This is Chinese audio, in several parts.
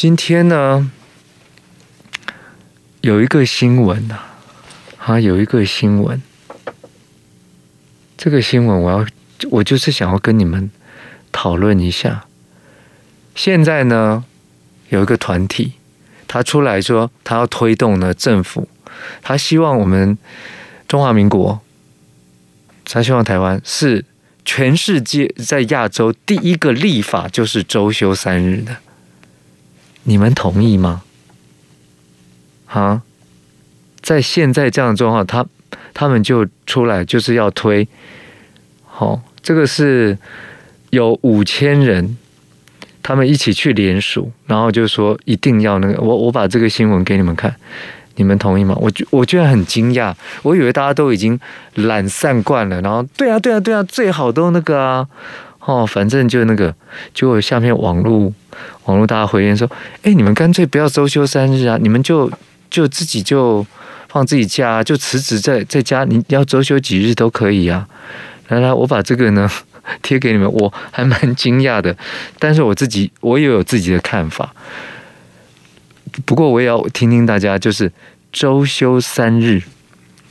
今天呢，有一个新闻呐，啊，有一个新闻。这个新闻我要，我就是想要跟你们讨论一下。现在呢，有一个团体，他出来说，他要推动呢政府，他希望我们中华民国，他希望台湾是全世界在亚洲第一个立法就是周休三日的。你们同意吗？啊，在现在这样的状况，他他们就出来就是要推，好、这个是有五千人，他们一起去联署，然后就说一定要那个，我我把这个新闻给你们看，你们同意吗？我我居然很惊讶，我以为大家都已经懒散惯了，然后对啊对啊对啊，最好都那个啊。哦，反正就那个，就下面网络网络大家回应说，哎，你们干脆不要周休三日啊，你们就就自己就放自己假，就辞职在在家，你要周休几日都可以啊。来来，我把这个呢 贴给你们，我还蛮惊讶的，但是我自己我也有自己的看法。不过我也要听听大家，就是周休三日，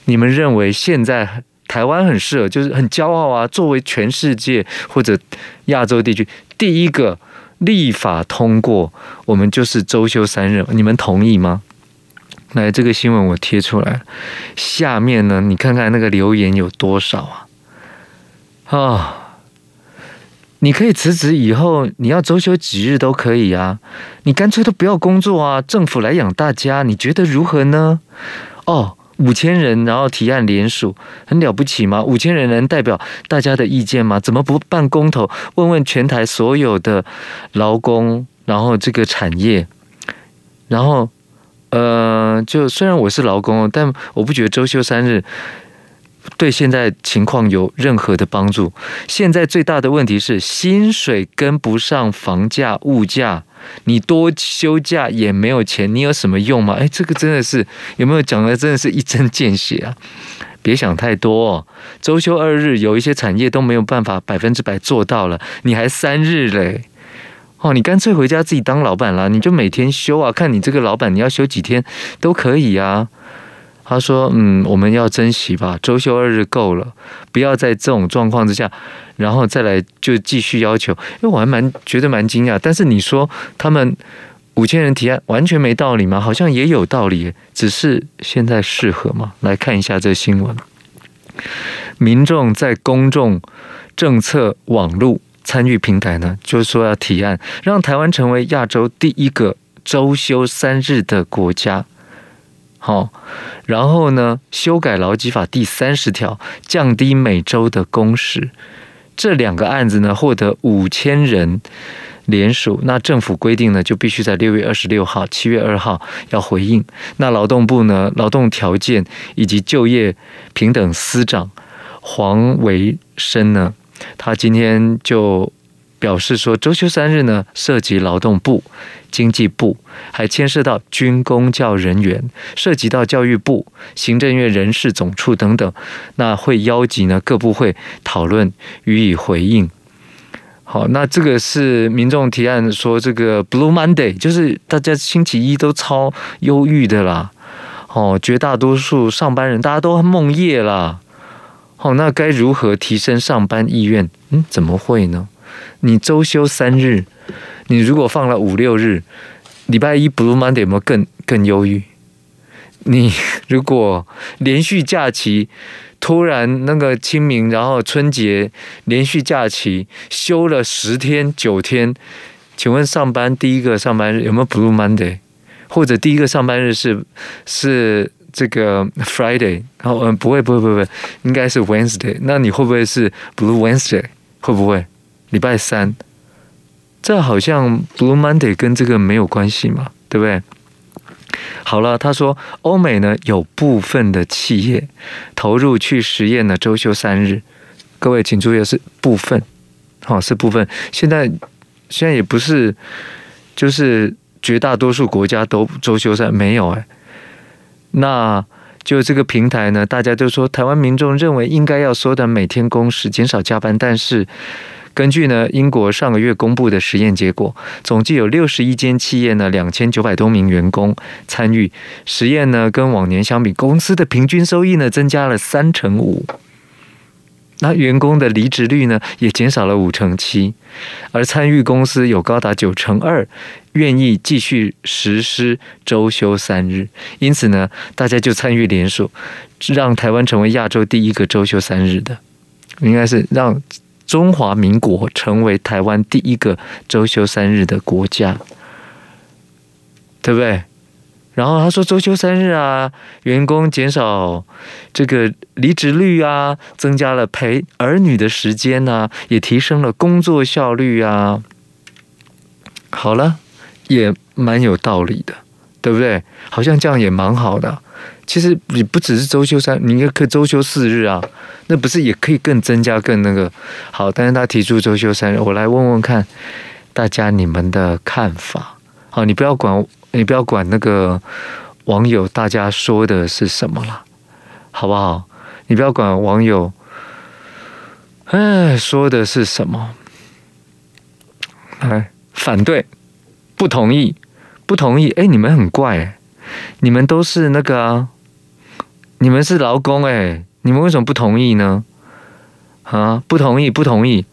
你们认为现在？台湾很适合，就是很骄傲啊！作为全世界或者亚洲地区第一个立法通过，我们就是周休三日，你们同意吗？来，这个新闻我贴出来，下面呢，你看看那个留言有多少啊？啊、你可以辞职以后，你要周休几日都可以啊，你干脆都不要工作啊，政府来养大家，你觉得如何呢？哦。五千人，然后提案联署，很了不起吗？五千人能代表大家的意见吗？怎么不办公投，问问全台所有的劳工，然后这个产业，然后，呃，就虽然我是劳工，但我不觉得周休三日对现在情况有任何的帮助。现在最大的问题是薪水跟不上房价、物价。你多休假也没有钱，你有什么用吗？哎，这个真的是有没有讲的？真的是一针见血啊！别想太多哦，周休二日有一些产业都没有办法百分之百做到了，你还三日嘞？哦，你干脆回家自己当老板啦，你就每天休啊，看你这个老板你要休几天都可以啊。他说：“嗯，我们要珍惜吧，周休二日够了，不要在这种状况之下，然后再来就继续要求。因为我还蛮觉得蛮惊讶，但是你说他们五千人提案完全没道理吗？好像也有道理，只是现在适合吗？来看一下这新闻，民众在公众政策网络参与平台呢，就是说要提案，让台湾成为亚洲第一个周休三日的国家。”好，然后呢，修改劳基法第三十条，降低每周的工时。这两个案子呢，获得五千人联署。那政府规定呢，就必须在六月二十六号、七月二号要回应。那劳动部呢，劳动条件以及就业平等司长黄维生呢，他今天就。表示说，周休三日呢，涉及劳动部、经济部，还牵涉到军公教人员，涉及到教育部、行政院人事总处等等，那会邀集呢各部会讨论予以回应。好，那这个是民众提案说，这个 Blue Monday 就是大家星期一都超忧郁的啦。哦，绝大多数上班人大家都梦夜啦。好，那该如何提升上班意愿？嗯，怎么会呢？你周休三日，你如果放了五六日，礼拜一 Blue Monday 有没有更更忧郁？你如果连续假期突然那个清明，然后春节连续假期休了十天九天，请问上班第一个上班日有没有 Blue Monday？或者第一个上班日是是这个 Friday？然后嗯，不会不会不会，应该是 Wednesday。那你会不会是 Blue Wednesday？会不会？礼拜三，这好像 Blue Monday 跟这个没有关系嘛，对不对？好了，他说欧美呢有部分的企业投入去实验呢周休三日，各位请注意是部分，好，是部分。现在现在也不是，就是绝大多数国家都周休三，没有哎。那就这个平台呢，大家都说台湾民众认为应该要缩短每天工时，减少加班，但是。根据呢英国上个月公布的实验结果，总计有六十一间企业呢，两千九百多名员工参与。实验呢，跟往年相比，公司的平均收益呢增加了三成五。那员工的离职率呢，也减少了五成七，而参与公司有高达九成二愿意继续实施周休三日，因此呢，大家就参与联署，让台湾成为亚洲第一个周休三日的，应该是让中华民国成为台湾第一个周休三日的国家，对不对？然后他说周休三日啊，员工减少这个离职率啊，增加了陪儿女的时间呐、啊，也提升了工作效率啊。好了，也蛮有道理的，对不对？好像这样也蛮好的。其实你不只是周休三，你也可以周休四日啊，那不是也可以更增加更那个好？但是他提出周休三日，我来问问看大家你们的看法。好，你不要管。你不要管那个网友大家说的是什么了，好不好？你不要管网友，哎，说的是什么？哎，反对，不同意，不同意。哎，你们很怪，你们都是那个啊，你们是劳工哎，你们为什么不同意呢？啊，不同意，不同意，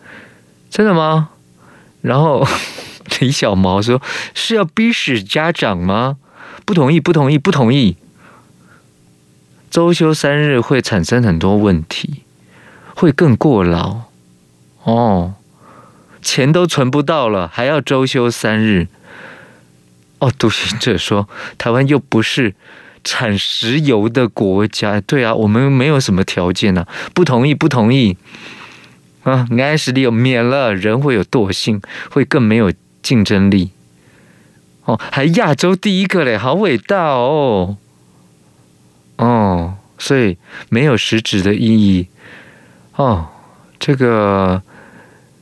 真的吗？然后。李小毛说：“是要逼死家长吗？不同意，不同意，不同意。周休三日会产生很多问题，会更过劳哦。钱都存不到了，还要周休三日。哦，独行者说，台湾又不是产石油的国家，对啊，我们没有什么条件啊。不同意，不同意。啊，你爱石油免了，人会有惰性，会更没有。”竞争力哦，还亚洲第一个嘞，好伟大哦！哦，所以没有实质的意义哦。这个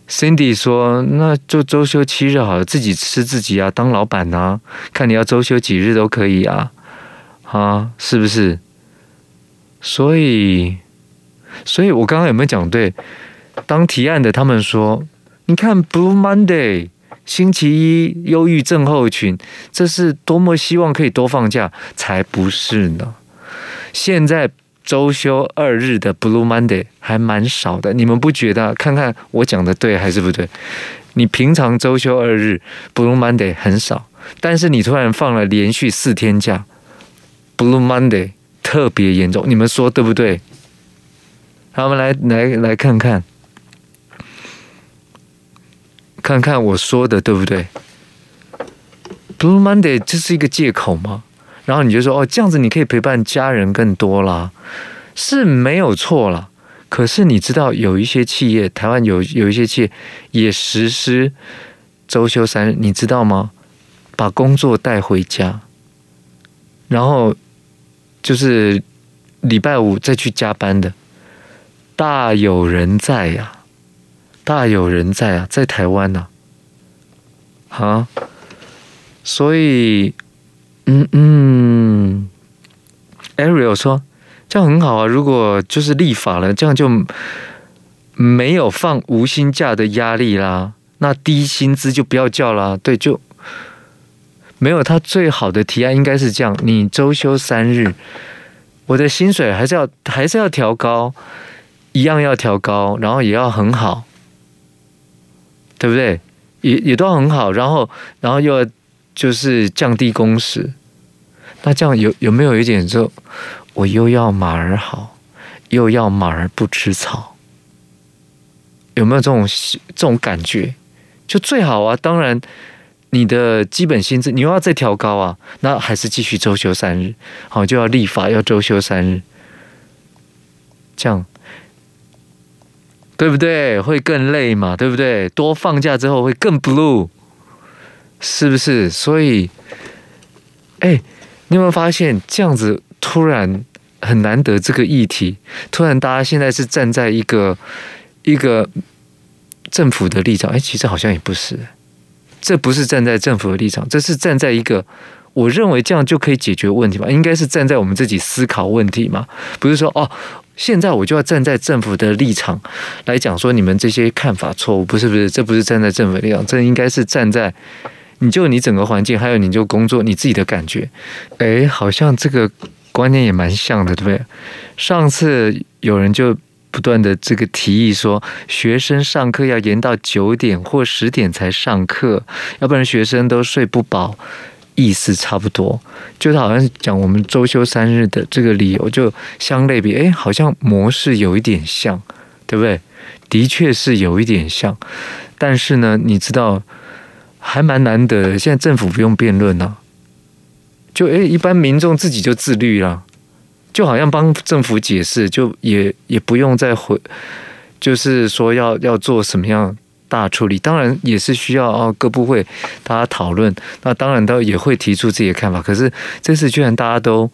Cindy 说，那就周休七日好了，自己吃自己啊，当老板啊，看你要周休几日都可以啊，啊，是不是？所以，所以我刚刚有没有讲对？当提案的他们说，你看 Blue Monday。星期一忧郁症候群，这是多么希望可以多放假，才不是呢！现在周休二日的 Blue Monday 还蛮少的，你们不觉得？看看我讲的对还是不对？你平常周休二日 Blue Monday 很少，但是你突然放了连续四天假，Blue Monday 特别严重，你们说对不对？好，我们来来来看看。看看我说的对不对？Blue Monday 这是一个借口吗？然后你就说哦，这样子你可以陪伴家人更多啦，是没有错啦。可是你知道有一些企业，台湾有有一些企业也实施周休三日，你知道吗？把工作带回家，然后就是礼拜五再去加班的，大有人在呀。大有人在啊，在台湾呢，啊，所以，嗯嗯，Ariel 说这样很好啊，如果就是立法了，这样就没有放无薪假的压力啦，那低薪资就不要叫啦，对，就没有他最好的提案应该是这样，你周休三日，我的薪水还是要还是要调高，一样要调高，然后也要很好。对不对？也也都很好，然后然后又要就是降低工时，那这样有有没有一点说，我又要马儿好，又要马儿不吃草，有没有这种这种感觉？就最好啊！当然，你的基本薪资你又要再调高啊，那还是继续周休三日，好，就要立法要周休三日，这样。对不对？会更累嘛？对不对？多放假之后会更 blue，是不是？所以，哎，你有没有发现这样子突然很难得？这个议题突然大家现在是站在一个一个政府的立场，哎，其实好像也不是，这不是站在政府的立场，这是站在一个我认为这样就可以解决问题嘛？应该是站在我们自己思考问题嘛？不是说哦。现在我就要站在政府的立场来讲说，你们这些看法错误，不是不是，这不是站在政府的立场，这应该是站在你就你整个环境，还有你就工作你自己的感觉。哎，好像这个观念也蛮像的，对不对？上次有人就不断的这个提议说，学生上课要延到九点或十点才上课，要不然学生都睡不饱。意思差不多，就是好像讲我们周休三日的这个理由，就相类比，哎，好像模式有一点像，对不对？的确是有一点像，但是呢，你知道还蛮难得。现在政府不用辩论了，就哎，一般民众自己就自律了，就好像帮政府解释，就也也不用再回，就是说要要做什么样。大处理当然也是需要哦，各部会大家讨论，那当然都也会提出自己的看法。可是这次居然大家都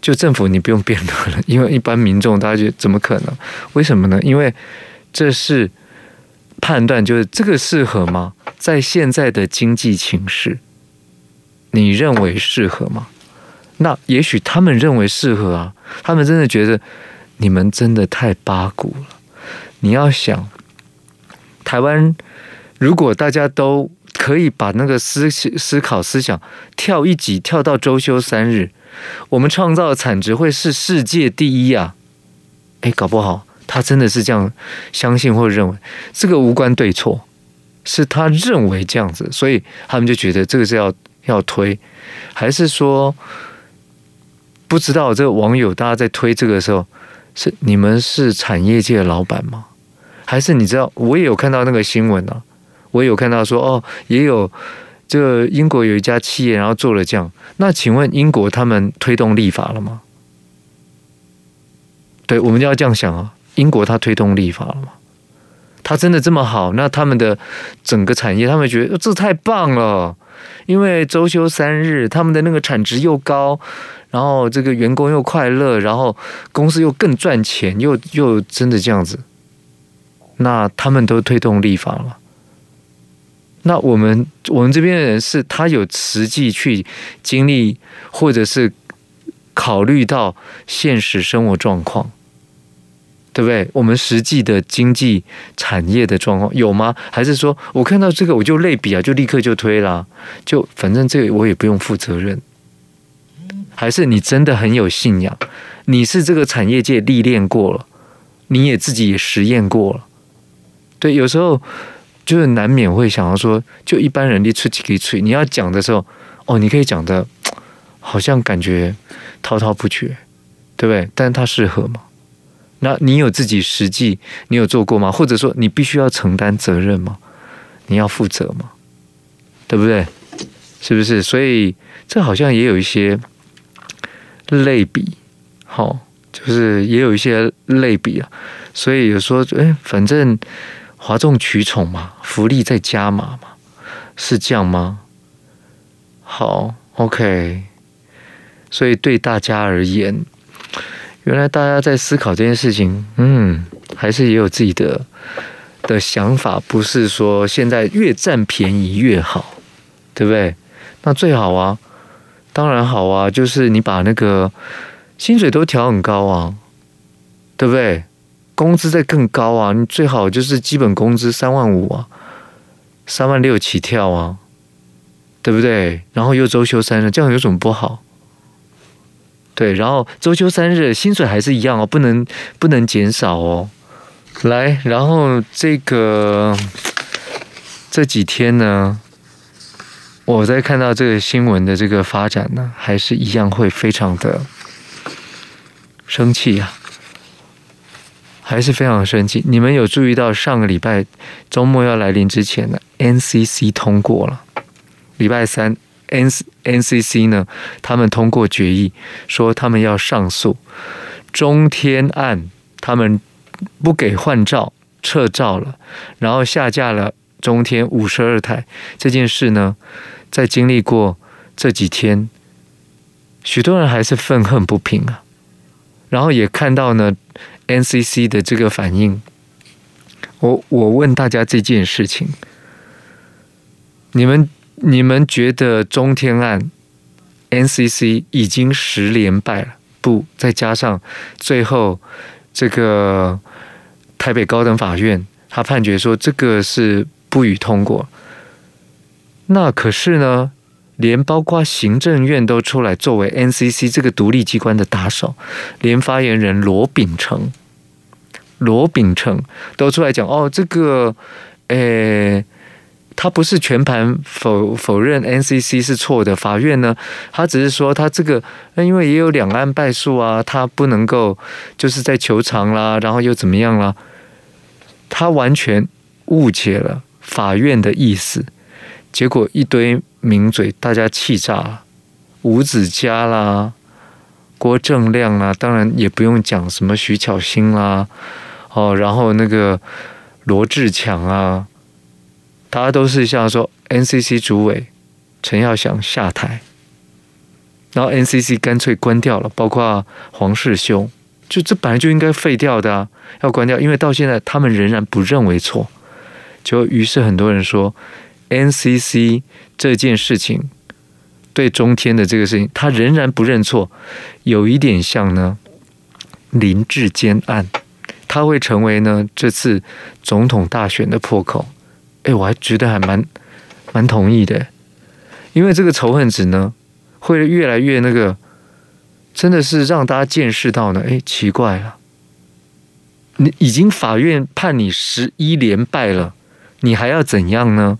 就政府你不用辩论了，因为一般民众大家觉得怎么可能？为什么呢？因为这是判断，就是这个适合吗？在现在的经济情势，你认为适合吗？那也许他们认为适合啊，他们真的觉得你们真的太八股了。你要想。台湾，如果大家都可以把那个思思考思想跳一级跳到周休三日，我们创造的产值会是世界第一啊！哎，搞不好他真的是这样相信或认为，这个无关对错，是他认为这样子，所以他们就觉得这个是要要推，还是说不知道这个网友大家在推这个的时候，是你们是产业界的老板吗？还是你知道，我也有看到那个新闻啊，我有看到说哦，也有这英国有一家企业，然后做了这样。那请问英国他们推动立法了吗？对，我们就要这样想啊，英国他推动立法了吗？他真的这么好？那他们的整个产业，他们觉得这太棒了，因为周休三日，他们的那个产值又高，然后这个员工又快乐，然后公司又更赚钱，又又真的这样子。那他们都推动立法了，那我们我们这边的人是，他有实际去经历，或者是考虑到现实生活状况，对不对？我们实际的经济产业的状况有吗？还是说我看到这个我就类比啊，就立刻就推啦，就反正这个我也不用负责任？还是你真的很有信仰？你是这个产业界历练过了，你也自己也实验过了。对，有时候就是难免会想要说，就一般人你出几个嘴，你要讲的时候，哦，你可以讲的，好像感觉滔滔不绝，对不对？但是它适合吗？那你有自己实际，你有做过吗？或者说你必须要承担责任吗？你要负责吗？对不对？是不是？所以这好像也有一些类比，好，就是也有一些类比啊。所以有时候，哎，反正。哗众取宠嘛，福利再加码嘛，是这样吗？好，OK。所以对大家而言，原来大家在思考这件事情，嗯，还是也有自己的的想法，不是说现在越占便宜越好，对不对？那最好啊，当然好啊，就是你把那个薪水都调很高啊，对不对？工资再更高啊！你最好就是基本工资三万五啊，三万六起跳啊，对不对？然后又周休三日，这样有什么不好？对，然后周休三日薪水还是一样哦，不能不能减少哦。来，然后这个这几天呢，我在看到这个新闻的这个发展呢，还是一样会非常的生气呀。还是非常生气。你们有注意到上个礼拜周末要来临之前呢，NCC 通过了。礼拜三，N NCC 呢，他们通过决议，说他们要上诉中天案，他们不给换照，撤照了，然后下架了中天五十二台。这件事呢，在经历过这几天，许多人还是愤恨不平啊。然后也看到呢。NCC 的这个反应，我我问大家这件事情，你们你们觉得中天案 NCC 已经十连败了，不，再加上最后这个台北高等法院，他判决说这个是不予通过。那可是呢，连包括行政院都出来作为 NCC 这个独立机关的打手，连发言人罗秉成，罗秉成都出来讲哦，这个，诶。他不是全盘否否认 NCC 是错的，法院呢，他只是说他这个，因为也有两案败诉啊，他不能够就是在求偿啦，然后又怎么样啦？他完全误解了法院的意思，结果一堆名嘴，大家气炸，吴子嘉啦，郭正亮啦，当然也不用讲什么徐巧芯啦，哦，然后那个罗志强啊。大家都是像说 NCC 主委陈耀祥下台，然后 NCC 干脆关掉了，包括黄世修，就这本来就应该废掉的啊，要关掉，因为到现在他们仍然不认为错，就于是很多人说 NCC 这件事情对中天的这个事情，他仍然不认错，有一点像呢林志坚案，他会成为呢这次总统大选的破口。哎，我还觉得还蛮蛮同意的，因为这个仇恨值呢，会越来越那个，真的是让大家见识到呢。哎，奇怪了，你已经法院判你十一连败了，你还要怎样呢？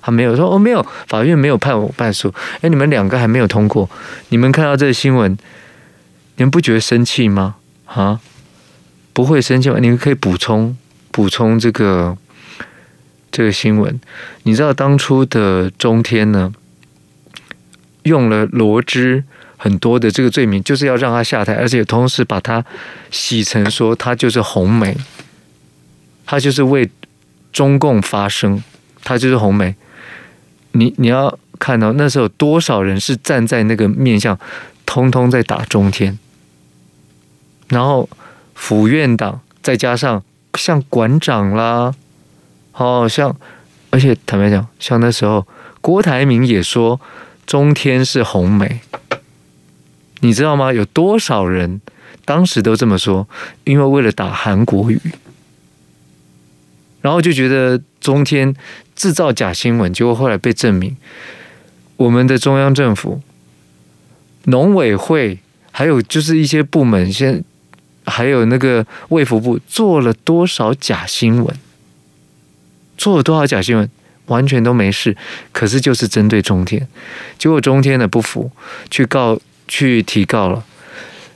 他没有说哦，没有，法院没有判我败诉。哎，你们两个还没有通过，你们看到这个新闻，你们不觉得生气吗？啊，不会生气吗？你们可以补充补充这个。这个新闻，你知道当初的中天呢，用了罗织很多的这个罪名，就是要让他下台，而且同时把他洗成说他就是红梅，他就是为中共发声，他就是红梅。你你要看到那时候多少人是站在那个面向，通通在打中天，然后府院党再加上像馆长啦。哦，像，而且坦白讲，像那时候郭台铭也说中天是红梅，你知道吗？有多少人当时都这么说？因为为了打韩国瑜，然后就觉得中天制造假新闻，结果后来被证明，我们的中央政府、农委会，还有就是一些部门，先还有那个卫福部做了多少假新闻。做了多少假新闻，完全都没事，可是就是针对中天，结果中天呢不服，去告去提告了，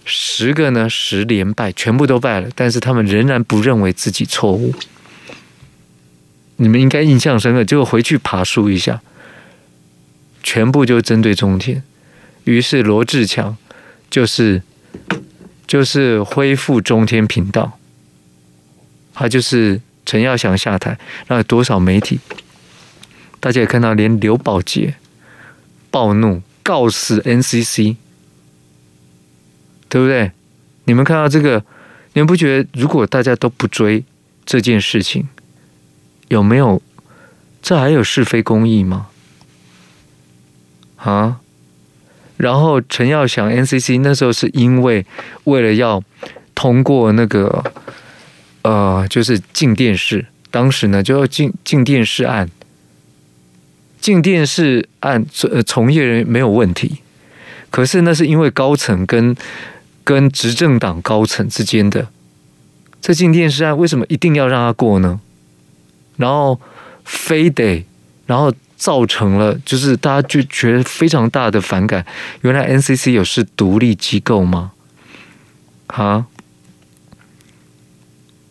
十个呢十连败，全部都败了，但是他们仍然不认为自己错误。你们应该印象深刻，结果回去爬梳一下，全部就针对中天，于是罗志强就是就是恢复中天频道，他就是。陈耀祥下台，那多少媒体？大家也看到，连刘宝杰暴怒告死 NCC，对不对？你们看到这个，你们不觉得如果大家都不追这件事情，有没有？这还有是非公义吗？啊？然后陈耀祥 NCC 那时候是因为为了要通过那个。呃，就是镜电视，当时呢就要镜镜电视案，镜电视案从从业人员没有问题，可是那是因为高层跟跟执政党高层之间的这镜电视案，为什么一定要让他过呢？然后非得，然后造成了就是大家就觉得非常大的反感。原来 NCC 有是独立机构吗？啊？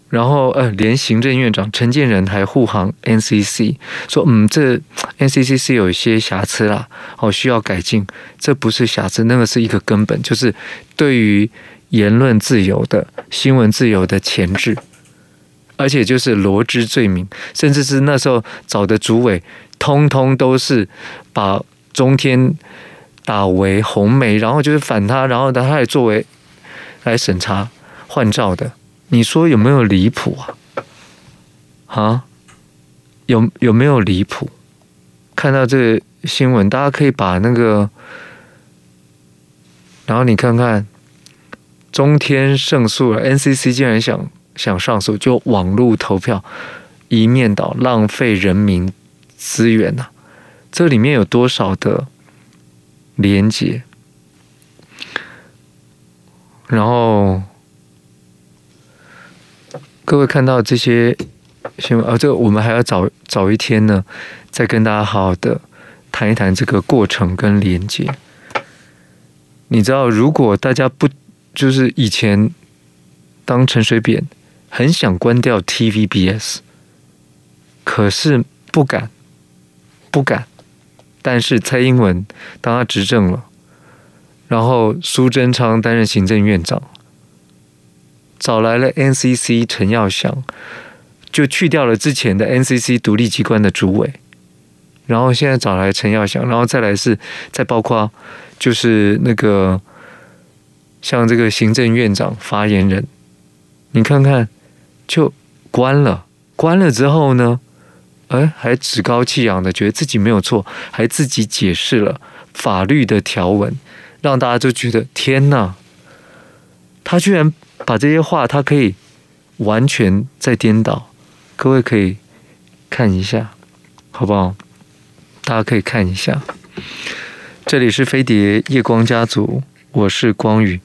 然后，呃，连行政院长陈建仁还护航 NCC，说，嗯，这 NCC 是有一些瑕疵啦，哦，需要改进。这不是瑕疵，那个是一个根本，就是对于言论自由的、新闻自由的钳制，而且就是罗织罪名，甚至是那时候找的主委，通通都是把中天打为红媒，然后就是反他，然后他还作为来审查换照的。你说有没有离谱啊？啊，有有没有离谱？看到这个新闻，大家可以把那个，然后你看看中天胜诉了，NCC 竟然想想上诉，就网络投票，一面倒，浪费人民资源呐、这里面有多少的连接？然后各位看到这些新闻啊，这个我们还要找找一天呢，再跟大家好好的谈一谈这个过程跟连接。你知道，如果大家不就是以前当陈水扁很想关掉 TVBS，可是不敢，不敢。但是蔡英文当他执政了，然后苏贞昌担任行政院长，找来了 NCC 陈耀祥，就去掉了之前的 NCC 独立机关的主委，然后现在找来陈耀祥，然后再来是再包括。就是那个像这个行政院长发言人，你看看，就关了，关了之后呢，哎，还趾高气扬的觉得自己没有错，还自己解释了法律的条文，让大家都觉得天哪，他居然把这些话，他可以完全再颠倒，各位可以看一下，好不好？大家可以看一下。这里是飞碟夜光家族，我是光宇。